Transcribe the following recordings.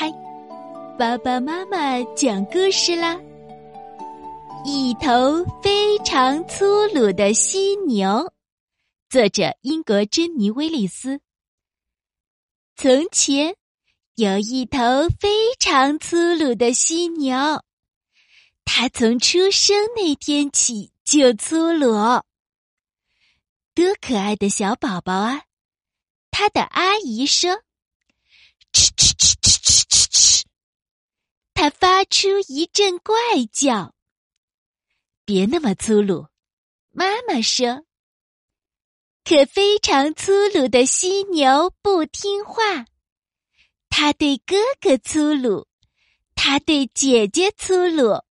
嗨，爸爸妈妈讲故事啦！一头非常粗鲁的犀牛，作者英国珍妮·威利斯。从前有一头非常粗鲁的犀牛，它从出生那天起就粗鲁。多可爱的小宝宝啊！他的阿姨说。哧哧哧，发出一阵怪叫。别那么粗鲁，妈妈说。可非常粗鲁的犀牛不听话，它对哥哥粗鲁，它对姐姐粗鲁，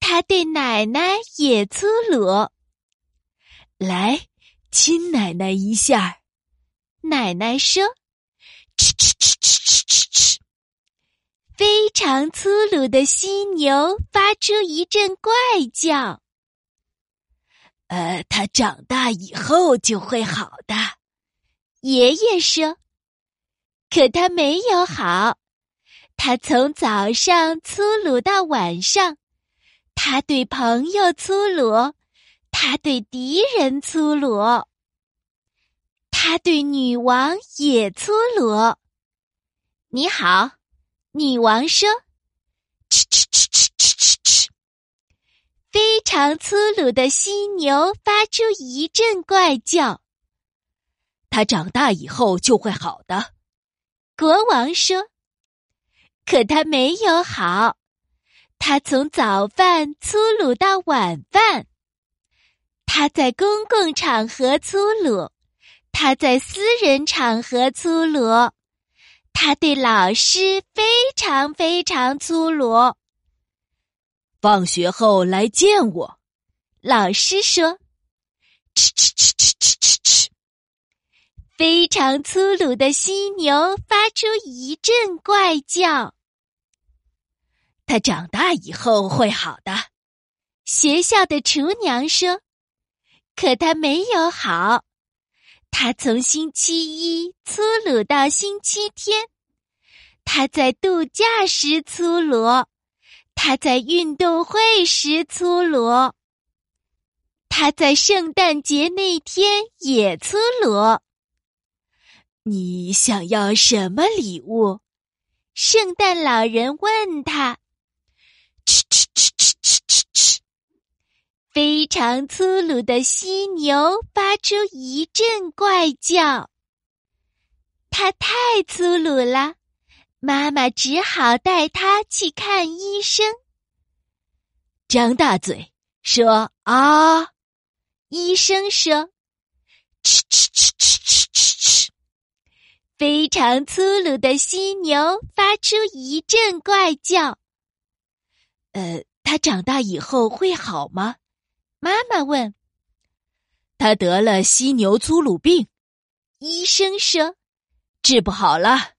它对奶奶也粗鲁。来，亲奶奶一下。奶奶说：“吃吃。”常粗鲁的犀牛发出一阵怪叫。呃，它长大以后就会好的，爷爷说。可它没有好，它从早上粗鲁到晚上，它对朋友粗鲁，它对敌人粗鲁，它对女王也粗鲁。你好。女王说：“哧哧哧哧哧哧哧！”非常粗鲁的犀牛发出一阵怪叫。它长大以后就会好的，国王说。可它没有好，它从早饭粗鲁到晚饭，它在公共场合粗鲁，它在私人场合粗鲁。他对老师非常非常粗鲁。放学后来见我，老师说：“吃吃吃吃吃吃吃。”非常粗鲁的犀牛发出一阵怪叫。他长大以后会好的，学校的厨娘说。可他没有好。他从星期一粗鲁到星期天，他在度假时粗鲁，他在运动会时粗鲁，他在圣诞节那天也粗鲁。你想要什么礼物？圣诞老人问他。非常粗鲁的犀牛发出一阵怪叫。它太粗鲁了，妈妈只好带他去看医生。张大嘴说：“啊！”医生说：“哧哧哧哧哧哧哧。”非常粗鲁的犀牛发出一阵怪叫。呃，它长大以后会好吗？妈妈问：“他得了犀牛粗鲁病，医生说治不好了，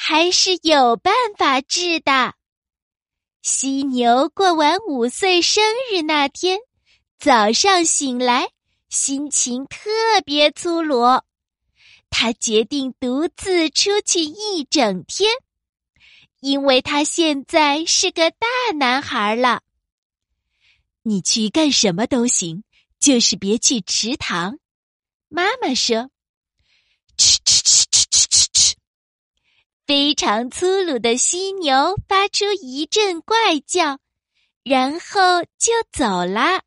还是有办法治的。”犀牛过完五岁生日那天，早上醒来，心情特别粗鲁。他决定独自出去一整天，因为他现在是个大男孩了。你去干什么都行，就是别去池塘。妈妈说：“哧哧哧哧哧哧哧。”非常粗鲁的犀牛发出一阵怪叫，然后就走了。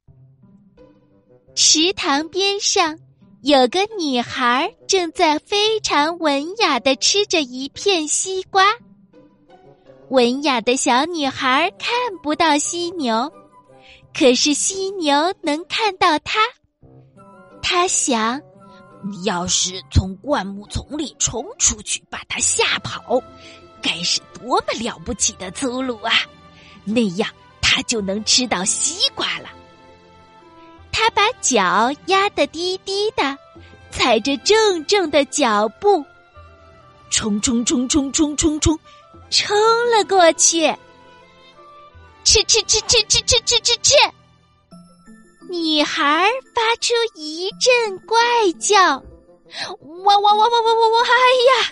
池塘边上有个女孩正在非常文雅的吃着一片西瓜。文雅的小女孩看不到犀牛。可是犀牛能看到她。她想，你要是从灌木丛里冲出去，把它吓跑，该是多么了不起的粗鲁啊！那样它就能吃到西瓜了。他把脚压得低低的，踩着重重的脚步，冲冲冲冲冲冲冲，冲了过去。吃吃吃吃吃吃吃吃吃！女孩发出一阵怪叫，哇哇哇哇哇哇哇！哎呀！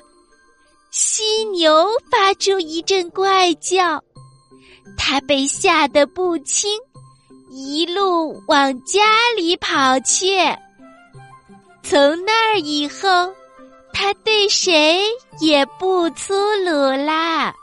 犀牛发出一阵怪叫，他被吓得不轻，一路往家里跑去。从那儿以后，他对谁也不粗鲁啦。